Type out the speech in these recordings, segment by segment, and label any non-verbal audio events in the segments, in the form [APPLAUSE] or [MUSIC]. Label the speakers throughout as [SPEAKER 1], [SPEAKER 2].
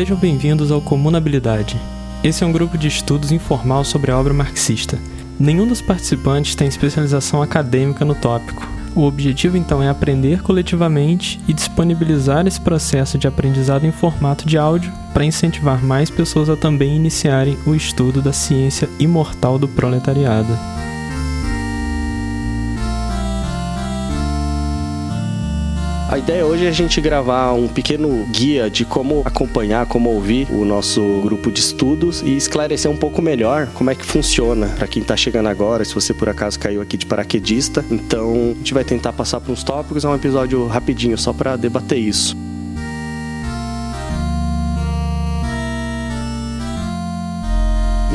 [SPEAKER 1] Sejam bem-vindos ao Comunabilidade. Esse é um grupo de estudos informal sobre a obra marxista. Nenhum dos participantes tem especialização acadêmica no tópico. O objetivo então é aprender coletivamente e disponibilizar esse processo de aprendizado em formato de áudio para incentivar mais pessoas a também iniciarem o estudo da ciência imortal do proletariado.
[SPEAKER 2] A ideia hoje é a gente gravar um pequeno guia de como acompanhar, como ouvir o nosso grupo de estudos e esclarecer um pouco melhor como é que funciona para quem está chegando agora, se você por acaso caiu aqui de paraquedista. Então, a gente vai tentar passar por uns tópicos, é um episódio rapidinho só para debater isso.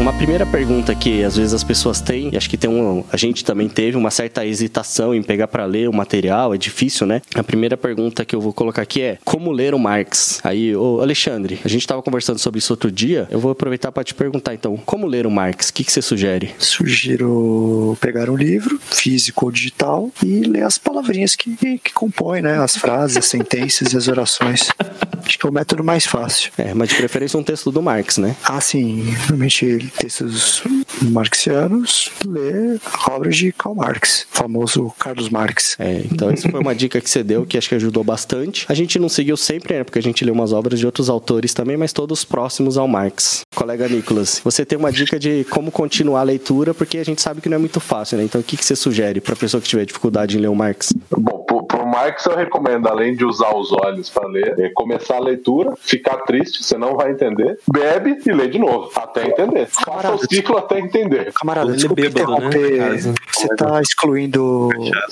[SPEAKER 2] Uma primeira pergunta que às vezes as pessoas têm, e acho que tem um, a gente também teve uma certa hesitação em pegar para ler o material, é difícil, né? A primeira pergunta que eu vou colocar aqui é: como ler o Marx? Aí, ô Alexandre, a gente estava conversando sobre isso outro dia, eu vou aproveitar para te perguntar então, como ler o Marx? O que, que você sugere?
[SPEAKER 3] Sugiro pegar um livro, físico ou digital, e ler as palavrinhas que, que compõem, né? As frases, as sentenças e as orações. [LAUGHS] Acho que é o método mais fácil.
[SPEAKER 2] É, mas de preferência um texto do Marx, né?
[SPEAKER 3] Ah, sim. Normalmente textos marxianos, ler obras de Karl Marx, famoso Carlos Marx.
[SPEAKER 2] É, então essa foi uma dica que você deu que acho que ajudou bastante. A gente não seguiu sempre, né? Porque a gente leu umas obras de outros autores também, mas todos próximos ao Marx. Colega Nicolas, você tem uma dica de como continuar a leitura, porque a gente sabe que não é muito fácil, né? Então o que, que você sugere para pessoa que tiver dificuldade em ler o Marx?
[SPEAKER 4] Bom, Marx eu recomendo, além de usar os olhos para ler, é começar a leitura, ficar triste, você não vai entender, bebe e lê de novo, até entender. Faça o ciclo até entender.
[SPEAKER 3] Camarada, Ele desculpa bêbado, interromper. Né? Você está excluindo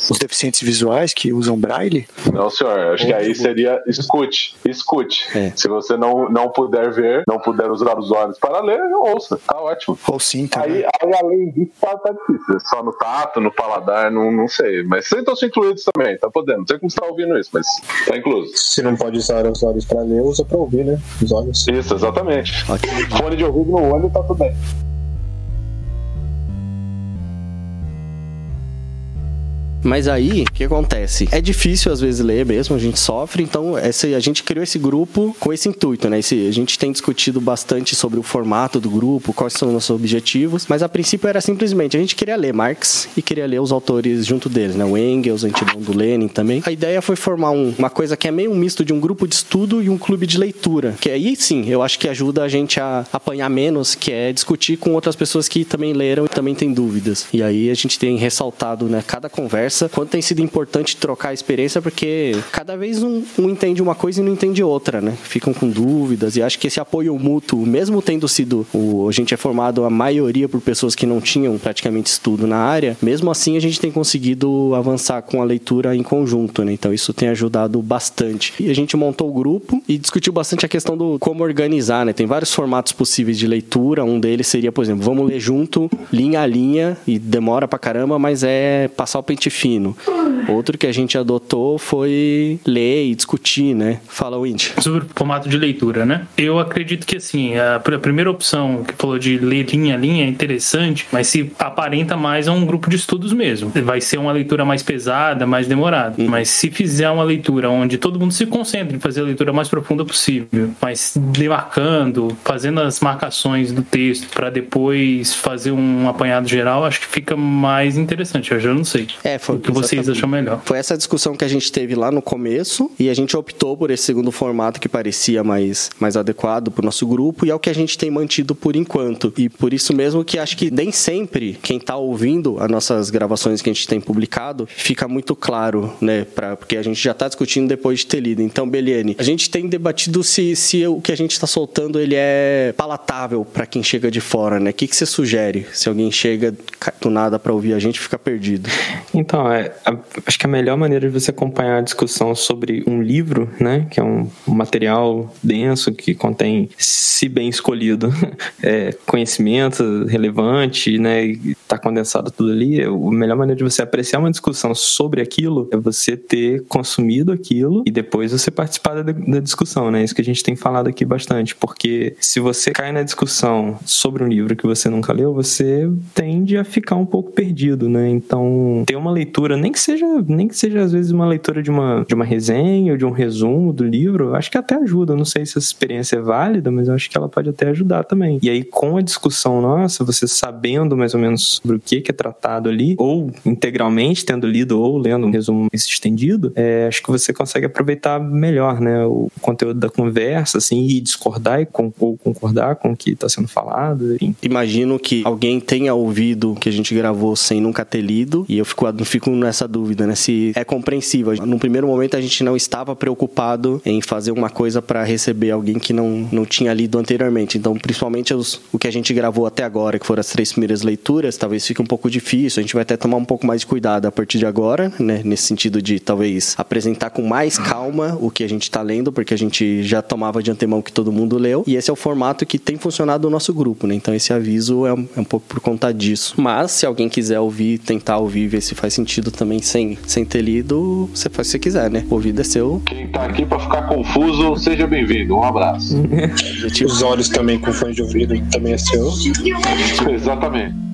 [SPEAKER 3] os deficientes visuais que usam braille?
[SPEAKER 4] Não, senhor. Acho que aí seria escute. Escute. É. Se você não, não puder ver, não puder usar os olhos para ler, ouça. Tá ótimo.
[SPEAKER 3] Ou sim, tá.
[SPEAKER 4] Aí, aí além disso, tá, tá difícil. Só no tato, no paladar, não, não sei. Mas vocês estão incluídos também, tá podendo. Sei como você tá ouvindo isso, mas tá incluso.
[SPEAKER 5] Se não pode usar os olhos para ler, usa para ouvir, né? Os olhos.
[SPEAKER 4] Isso, exatamente. Fone de ouvido no olho tá tudo bem.
[SPEAKER 2] Mas aí, o que acontece? É difícil às vezes ler mesmo, a gente sofre, então essa, a gente criou esse grupo com esse intuito, né? Esse, a gente tem discutido bastante sobre o formato do grupo, quais são os nossos objetivos, mas a princípio era simplesmente a gente queria ler Marx e queria ler os autores junto deles, né? O Engels, Antidão do Lenin também. A ideia foi formar um, uma coisa que é meio um misto de um grupo de estudo e um clube de leitura, que aí sim, eu acho que ajuda a gente a apanhar menos, que é discutir com outras pessoas que também leram e também têm dúvidas. E aí a gente tem ressaltado, né, cada conversa conversa, quanto tem sido importante trocar a experiência, porque cada vez um, um, entende uma coisa e não entende outra, né? Ficam com dúvidas e acho que esse apoio mútuo, mesmo tendo sido o, a gente é formado a maioria por pessoas que não tinham praticamente estudo na área, mesmo assim a gente tem conseguido avançar com a leitura em conjunto, né? Então isso tem ajudado bastante. E a gente montou o grupo e discutiu bastante a questão do como organizar, né? Tem vários formatos possíveis de leitura, um deles seria, por exemplo, vamos ler junto, linha a linha e demora pra caramba, mas é passar o pente fino. Outro que a gente adotou foi ler e discutir, né? Fala, Windy.
[SPEAKER 6] Sobre o formato de leitura, né? Eu acredito que, assim, a, primeira opção que falou de ler linha a linha é interessante, mas se aparenta mais a um grupo de estudos mesmo. Vai ser uma leitura mais pesada, mais demorada. Uhum. Mas se fizer uma leitura onde todo mundo se concentra em fazer a leitura mais profunda possível, mas demarcando, fazendo as marcações do texto para depois fazer um apanhado geral, acho que fica mais interessante. Eu já não sei.
[SPEAKER 2] É, foi
[SPEAKER 6] o que vocês acham melhor.
[SPEAKER 2] Foi essa discussão que a gente teve lá no começo e a gente optou por esse segundo formato que parecia mais, mais adequado para o nosso grupo e é o que a gente tem mantido por enquanto. E por isso mesmo que acho que nem sempre quem está ouvindo as nossas gravações que a gente tem publicado fica muito claro, né? Pra, porque a gente já está discutindo depois de ter lido. Então, Beliane, a gente tem debatido se, se o que a gente está soltando ele é palatável para quem chega de fora, né? O que, que você sugere? Se alguém chega do nada para ouvir a gente, fica perdido.
[SPEAKER 1] Então, é, a, acho que a melhor maneira de você acompanhar a discussão sobre um livro, né, que é um, material denso que contém, se bem escolhido, [LAUGHS] é, conhecimento relevante, né, e está condensado tudo ali, a melhor maneira de você apreciar uma discussão sobre aquilo é você ter consumido aquilo e depois você participar da, da discussão, né? Isso que a gente tem falado aqui bastante, porque se você cai na discussão sobre um livro que você nunca leu, você tende a ficar um pouco perdido, né? Então, ter uma leitura, nem que seja nem que seja às vezes uma leitura de uma, de uma resenha ou de um resumo do livro, acho que até ajuda. Eu não sei se essa experiência é válida, mas eu acho que ela pode até ajudar também. E aí, com a discussão nossa, você sabendo mais ou menos sobre o que, é tratado ali, ou integralmente tendo lido ou lendo um resumo estendido, é, acho que você consegue aproveitar melhor, né, o conteúdo da conversa, assim, e discordar e com, ou concordar com o que está sendo falado. Enfim.
[SPEAKER 2] Imagino que alguém tenha ouvido que a gente gravou sem nunca ter lido, e eu fico, fico nessa dúvida, né, se é compreensível. No primeiro momento a gente não estava preocupado em fazer uma coisa para receber alguém que não, não tinha lido anteriormente. Então, principalmente os, o que a gente gravou até agora, que foram as três primeiras leituras, talvez fique um pouco difícil. A gente vai até tomar um pouco mais de cuidado a partir de agora, né? Nesse sentido de talvez apresentar com mais calma o que a gente está lendo, porque a gente já tomava de antemão que todo mundo leu. E esse é o formato que tem funcionado no nosso grupo, né? Então esse aviso é um, é um pouco por conta disso. Mas se alguém quiser ouvir, tentar ouvir, ver se faz sentido também sem, sem ter lido, você faz se você quiser, né? O ouvido é seu.
[SPEAKER 4] Quem tá aqui para ficar confuso, seja bem-vindo. Um abraço. [LAUGHS]
[SPEAKER 5] Os olhos também com fone de ouvido também é seu.
[SPEAKER 4] Exatamente.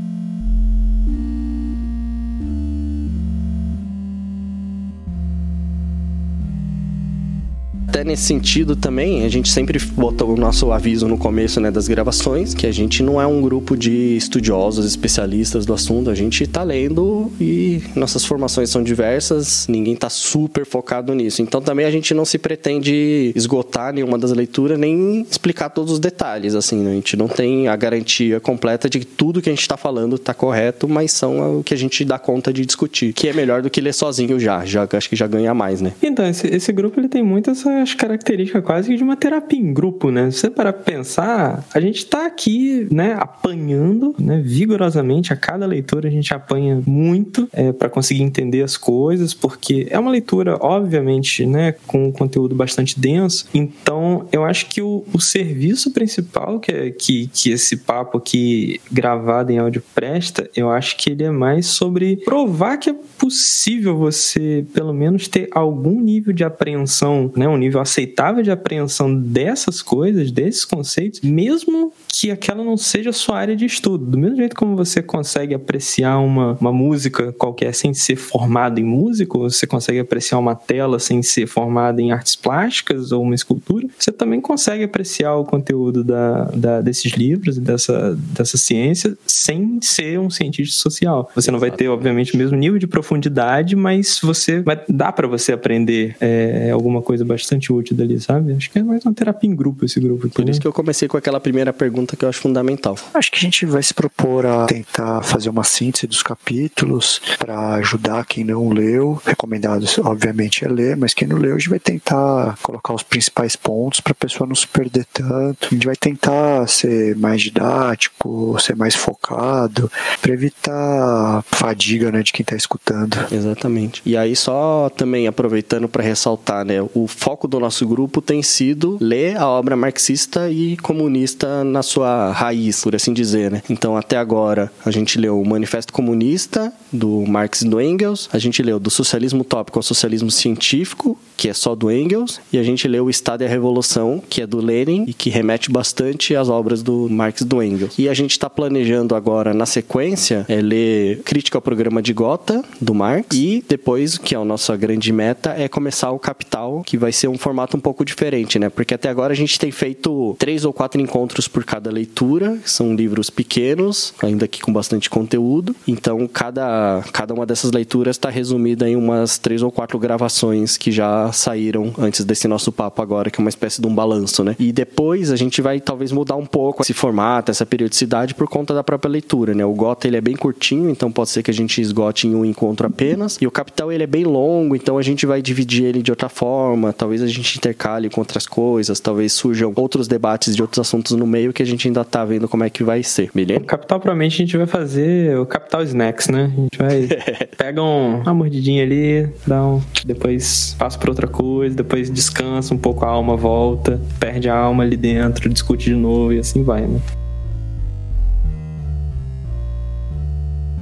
[SPEAKER 2] Até nesse sentido também, a gente sempre bota o nosso aviso no começo né, das gravações, que a gente não é um grupo de estudiosos, especialistas do assunto, a gente tá lendo e nossas formações são diversas, ninguém tá super focado nisso. Então também a gente não se pretende esgotar nenhuma das leituras, nem explicar todos os detalhes, assim, né? a gente não tem a garantia completa de que tudo que a gente tá falando tá correto, mas são o que a gente dá conta de discutir, que é melhor do que ler sozinho já, já acho que já ganha mais, né?
[SPEAKER 1] Então, esse, esse grupo ele tem muito essa as características quase de uma terapia em grupo, né? Se você para pensar, a gente está aqui, né, apanhando, né, vigorosamente a cada leitura a gente apanha muito é, para conseguir entender as coisas, porque é uma leitura, obviamente, né, com um conteúdo bastante denso. Então, eu acho que o, o serviço principal que, é, que, que esse papo aqui gravado em áudio presta, eu acho que ele é mais sobre provar que é possível você, pelo menos, ter algum nível de apreensão, né, um nível nível aceitável de apreensão dessas coisas, desses conceitos, mesmo que aquela não seja sua área de estudo. Do mesmo jeito como você consegue apreciar uma, uma música qualquer sem ser formado em música, ou você consegue apreciar uma tela sem ser formado em artes plásticas ou uma escultura, você também consegue apreciar o conteúdo da, da desses livros e dessa, dessa ciência sem ser um cientista social. Você não vai ter, obviamente, o mesmo nível de profundidade, mas você vai dá para você aprender é, alguma coisa bastante útil dali, sabe? Acho que é mais uma terapia em grupo esse grupo aqui.
[SPEAKER 2] Por
[SPEAKER 1] né?
[SPEAKER 2] isso que eu comecei com aquela primeira pergunta que eu acho fundamental.
[SPEAKER 3] Acho que a gente vai se propor a tentar fazer uma síntese dos capítulos para ajudar quem não leu. Recomendado, obviamente, é ler, mas quem não leu, a gente vai tentar colocar os principais pontos para a pessoa não se perder tanto. A gente vai tentar ser mais didático, ser mais focado, para evitar fadiga né, de quem está escutando.
[SPEAKER 2] Exatamente. E aí, só também aproveitando para ressaltar, né, o foco do nosso grupo tem sido ler a obra marxista e comunista na sua raiz, por assim dizer, né? Então, até agora, a gente leu o Manifesto Comunista, do Marx e do Engels, a gente leu do Socialismo Utópico ao Socialismo Científico, que é só do Engels, e a gente leu o Estado e a Revolução, que é do Lenin, e que remete bastante às obras do Marx e do Engels. E a gente está planejando agora, na sequência, é ler Crítica ao Programa de Gotha, do Marx, e depois, que é a nossa grande meta, é começar o Capital, que vai ser um formato um pouco diferente, né? Porque até agora a gente tem feito três ou quatro encontros por cada leitura, são livros pequenos, ainda que com bastante conteúdo. Então, cada, cada uma dessas leituras está resumida em umas três ou quatro gravações que já saíram antes desse nosso papo agora, que é uma espécie de um balanço, né? E depois a gente vai talvez mudar um pouco esse formato, essa periodicidade por conta da própria leitura, né? O Gota ele é bem curtinho, então pode ser que a gente esgote em um encontro apenas. E o Capital ele é bem longo, então a gente vai dividir ele de outra forma, talvez a gente intercale com outras coisas, talvez surjam outros debates de outros assuntos no meio que a gente ainda tá vendo como é que vai ser, beleza?
[SPEAKER 1] O Capital provavelmente a gente vai fazer o Capital Snacks, né? A gente vai [LAUGHS] pega um, uma mordidinha ali, dá um, depois passa pra outra coisa, depois descansa um pouco a alma, volta, perde a alma ali dentro, discute de novo e assim vai, né?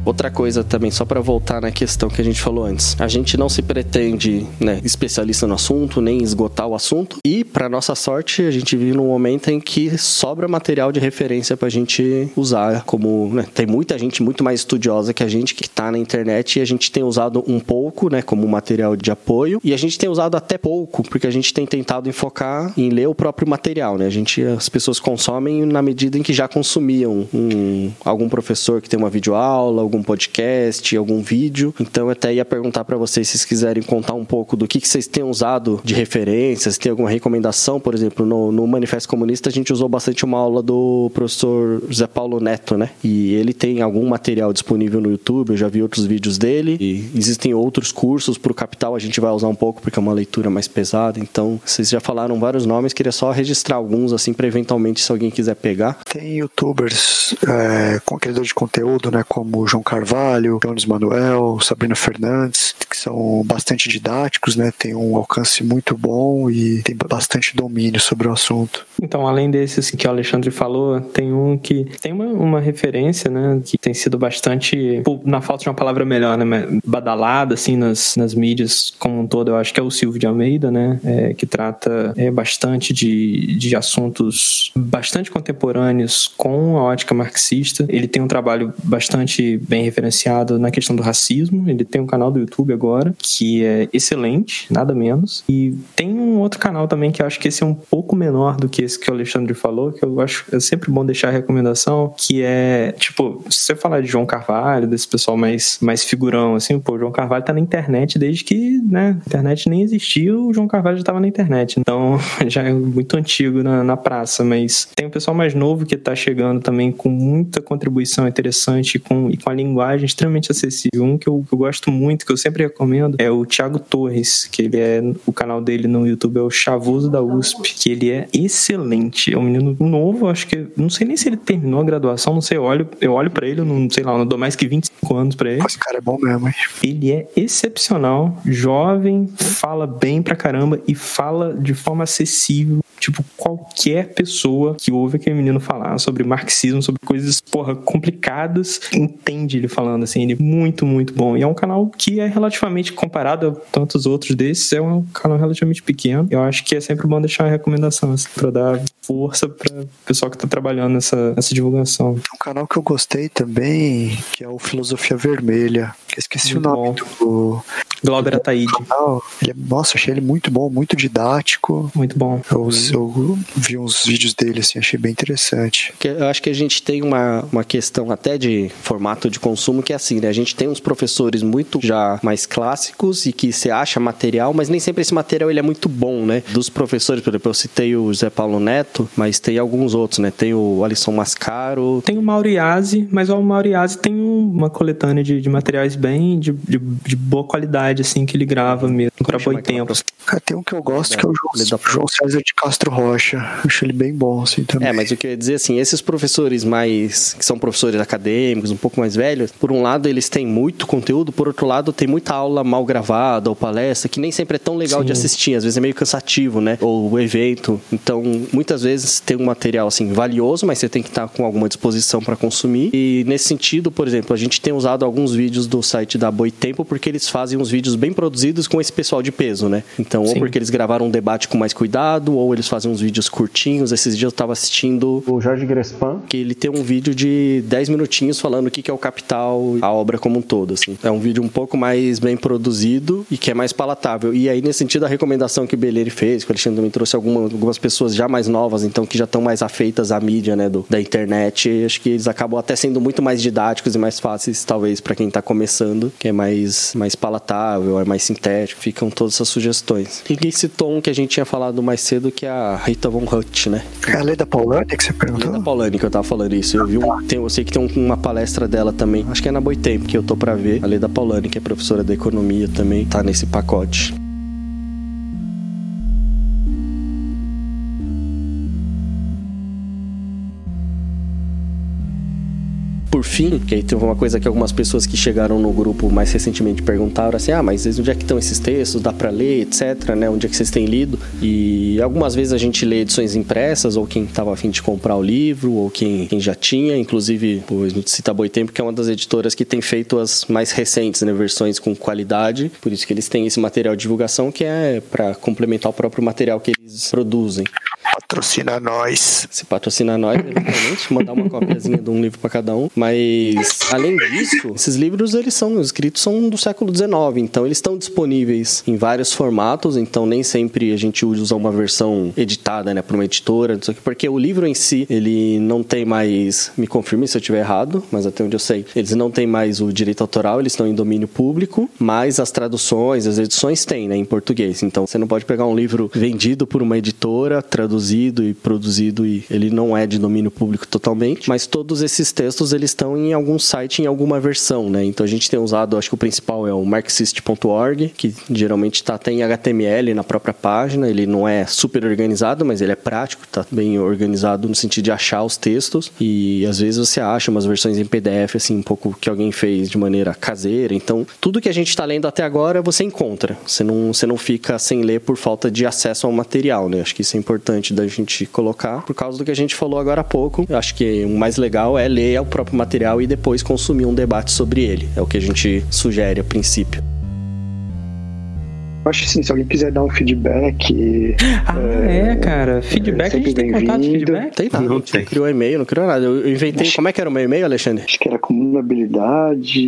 [SPEAKER 2] Outra coisa também, só para voltar na questão que a gente falou antes. A gente não se pretende, né, especialista no assunto, nem esgotar o assunto. E, para nossa sorte, a gente vive num momento em que sobra material de referência pra gente usar. Como, né, tem muita gente muito mais estudiosa que a gente que tá na internet e a gente tem usado um pouco, né, como material de apoio. E a gente tem usado até pouco, porque a gente tem tentado enfocar em ler o próprio material, né? A gente, as pessoas consomem na medida em que já consumiam um, algum professor que tem uma videoaula, algum podcast, algum vídeo. Então, eu até ia perguntar para vocês se vocês quiserem contar um pouco do que, que vocês têm usado de referências, tem alguma recomendação, por exemplo, no, no Manifesto Comunista a gente usou bastante uma aula do professor Zé Paulo Neto, né? E ele tem algum material disponível no YouTube, eu já vi outros vídeos dele. E existem outros cursos para o Capital, a gente vai usar um pouco porque é uma leitura mais pesada. Então, vocês já falaram vários nomes, queria só registrar alguns, assim, para eventualmente, se alguém quiser pegar.
[SPEAKER 3] Tem youtubers, é, criadores de conteúdo, né, como João Carvalho, Jones Manuel, Sabrina Fernandes, que são bastante didáticos, né, tem um alcance muito bom e tem bastante domínio sobre o assunto.
[SPEAKER 1] Então, além desses que o Alexandre falou, tem um que tem uma, uma referência, né, que tem sido bastante, na falta de uma palavra melhor, né, badalada, assim, nas, nas mídias como um todo, eu acho que é o Silvio de Almeida, né, é, que trata é, bastante de, de assuntos bastante contemporâneos com a ótica marxista. Ele tem um trabalho bastante bem referenciado na questão do racismo, ele tem um canal do YouTube agora, que é excelente, nada menos, e tem um outro canal também que eu acho que esse é um pouco menor do que esse que o Alexandre falou, que eu acho é sempre bom deixar a recomendação, que é, tipo, se você falar de João Carvalho, desse pessoal mais, mais figurão, assim, pô, o João Carvalho tá na internet desde que, né, a internet nem existia, o João Carvalho já tava na internet. Então, [LAUGHS] já é muito antigo na, na praça, mas tem um pessoal mais novo que tá chegando também com muita contribuição interessante com, e com a linguagem extremamente acessível. Um que eu, que eu gosto muito, que eu sempre recomendo, é o Thiago Torres, que ele é, o canal dele no YouTube é o Chavoso da USP, que ele é excelente. É um menino novo, acho que, não sei nem se ele terminou a graduação, não sei, eu olho, eu olho pra ele, eu não sei lá, eu não dou mais que 25 anos pra ele.
[SPEAKER 3] Esse cara é bom mesmo, hein?
[SPEAKER 1] Ele é excepcional, jovem, fala bem pra caramba e fala de forma acessível. Tipo, qualquer pessoa que ouve aquele menino falar sobre marxismo, sobre coisas, porra, complicadas, entende ele falando assim. Ele é muito, muito bom. E é um canal que é relativamente comparado a tantos outros desses, é um canal relativamente pequeno. Eu acho que é sempre bom deixar uma recomendação, assim, pra dar força para o pessoal que está trabalhando nessa, nessa divulgação.
[SPEAKER 3] Um canal que eu gostei também, que é o Filosofia Vermelha. Esqueci muito o nome bom. do.
[SPEAKER 1] Glauber Ataíde.
[SPEAKER 3] Ele, é, nossa, achei ele muito bom, muito didático.
[SPEAKER 1] Muito bom.
[SPEAKER 3] Eu, eu vi uns vídeos dele, assim, achei bem interessante.
[SPEAKER 2] Eu acho que a gente tem uma, uma questão até de formato de consumo que é assim, né? A gente tem uns professores muito já mais clássicos e que você acha material, mas nem sempre esse material ele é muito bom, né? Dos professores, por exemplo, eu citei o José Paulo Neto, mas tem alguns outros, né? Tem o Alisson Mascaro.
[SPEAKER 1] Tem o Mauriase, mas o Mauriase tem uma coletânea de, de materiais bem de, de, de, boa qualidade, assim, que ele grava mesmo, boi tempo.
[SPEAKER 3] Cara, tem um que eu gosto, que é o João, João César de Castro Rocha. Acho ele bem bom, assim, também.
[SPEAKER 2] É, mas o que eu ia dizer, assim, esses professores mais... que são professores acadêmicos, um pouco mais velhos, por um lado eles têm muito conteúdo, por outro lado tem muita aula mal gravada ou palestra, que nem sempre é tão legal Sim. de assistir, às vezes é meio cansativo, né? Ou o evento. Então, muitas vezes tem um material, assim, valioso, mas você tem que estar com alguma disposição para consumir. E nesse sentido, por exemplo, a gente tem usado alguns vídeos do site da Boitempo porque eles fazem uns vídeos bem produzidos com esse pessoal de peso, né? Então, Sim. ou porque eles gravaram um debate com mais cuidado, ou eles fazem uns vídeos curtinhos. Esses dias eu estava assistindo o Jorge Grespan, que ele tem um vídeo de 10 minutinhos falando o que é o capital, a obra como um todo, assim. É um vídeo um pouco mais bem produzido e que é mais palatável. E aí, nesse sentido, a recomendação que o Beleire fez, que o Alexandre também trouxe alguma, algumas pessoas já mais novas, então, que já estão mais afeitas à mídia, né, do, da internet, acho que eles acabam até sendo muito mais didáticos e mais fáceis, talvez, para quem está começando, que é mais, mais palatável, é mais sintético, ficam todas essas sugestões. E esse tom que a gente tinha falado mais cedo, que é a Rita Von Hutt, né?
[SPEAKER 3] É a Leda Paulani que você perguntou?
[SPEAKER 2] Leda Paulani que eu tava falando isso. Eu vi um, tem, eu sei que tem um, uma palestra dela também, acho que é na Boitempo, que eu tô para ver. A Leda Paulani, que é professora de economia também, tá nesse pacote. Por fim, que aí teve uma coisa que algumas pessoas que chegaram no grupo mais recentemente perguntaram assim: ah, mas onde é que estão esses textos? Dá para ler, etc, né? Onde é que vocês têm lido? E algumas vezes a gente lê edições impressas, ou quem estava afim de comprar o livro, ou quem, quem já tinha, inclusive, a gente cita Boitempo, que é uma das editoras que tem feito as mais recentes, né? Versões com qualidade, por isso que eles têm esse material de divulgação que é para complementar o próprio material que eles produzem.
[SPEAKER 3] Patrocina nós.
[SPEAKER 2] Se patrocina nós, eventualmente, mandar uma copiazinha de um livro para cada um. Mas, além disso, esses livros, eles são escritos são do século XIX, então eles estão disponíveis em vários formatos, então nem sempre a gente usa uma versão editada, né, para uma editora, porque o livro em si, ele não tem mais, me confirme se eu estiver errado, mas até onde eu sei, eles não têm mais o direito autoral, eles estão em domínio público, mas as traduções, as edições têm, né, em português. Então, você não pode pegar um livro vendido por uma editora, traduzido e produzido e ele não é de domínio público totalmente, mas todos esses textos eles estão em algum site, em alguma versão, né? Então a gente tem usado, acho que o principal é o marxist.org, que geralmente tá, tem HTML na própria página, ele não é super organizado, mas ele é prático, tá bem organizado no sentido de achar os textos e às vezes você acha umas versões em PDF assim um pouco que alguém fez de maneira caseira. Então, tudo que a gente está lendo até agora você encontra. Você não, você não fica sem ler por falta de acesso ao material, né? Acho que isso é importante da gente colocar por causa do que a gente falou agora há pouco. Acho que o mais legal é ler o próprio material e depois consumir um debate sobre ele. É o que a gente sugere a princípio.
[SPEAKER 3] Eu acho assim, se alguém quiser dar um feedback.
[SPEAKER 1] Ah, é, cara. Feedback, a gente tem contato de feedback?
[SPEAKER 2] Tem nada,
[SPEAKER 1] Não
[SPEAKER 2] a gente
[SPEAKER 1] tem.
[SPEAKER 2] não criou e-mail, não criou nada. Eu inventei. Como é que era o meu e-mail, Alexandre?
[SPEAKER 3] Acho que era comunabilidade.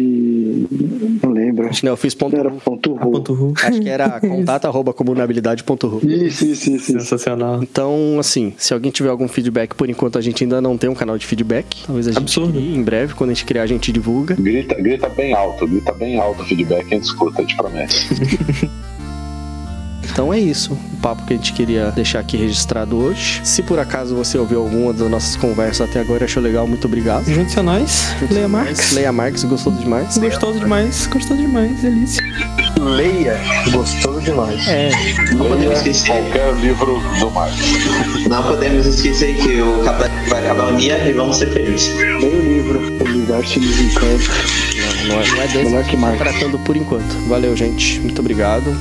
[SPEAKER 3] Não lembro.
[SPEAKER 2] Acho que não, eu fiz ponto.
[SPEAKER 3] Não era ponto ru.
[SPEAKER 1] Ponto ru.
[SPEAKER 2] Acho que era [LAUGHS] contato arroba comunabilidade.ru.
[SPEAKER 3] Isso, isso, isso. isso.
[SPEAKER 1] Sensacional.
[SPEAKER 2] Então, assim, se alguém tiver algum feedback, por enquanto a gente ainda não tem um canal de feedback. Talvez a gente
[SPEAKER 1] Absurdo.
[SPEAKER 2] crie em breve, quando a gente criar, a gente divulga.
[SPEAKER 4] Grita, grita bem alto, grita bem alto o feedback, a gente escuta, te prometo. [LAUGHS]
[SPEAKER 2] Então é isso, o papo que a gente queria deixar aqui registrado hoje. Se por acaso você ouviu alguma das nossas conversas até agora e achou legal, muito obrigado.
[SPEAKER 1] Junte-se a nós. Leia Marx.
[SPEAKER 2] Leia Marx, gostou demais.
[SPEAKER 1] Gostoso demais. Gostoso demais. Delícia.
[SPEAKER 5] Leia, gostoso demais.
[SPEAKER 2] É,
[SPEAKER 7] Não podemos
[SPEAKER 4] Leia
[SPEAKER 7] esquecer,
[SPEAKER 4] qualquer livro do Marx.
[SPEAKER 7] não podemos esquecer que o capitalismo vai acabar um dia e vamos ser felizes.
[SPEAKER 3] Leia o livro, O Universo Desencanto.
[SPEAKER 2] não, não é, não é desse
[SPEAKER 3] Melhor
[SPEAKER 2] que gente
[SPEAKER 3] Marx.
[SPEAKER 2] tá tratando por enquanto. Valeu, gente. Muito obrigado.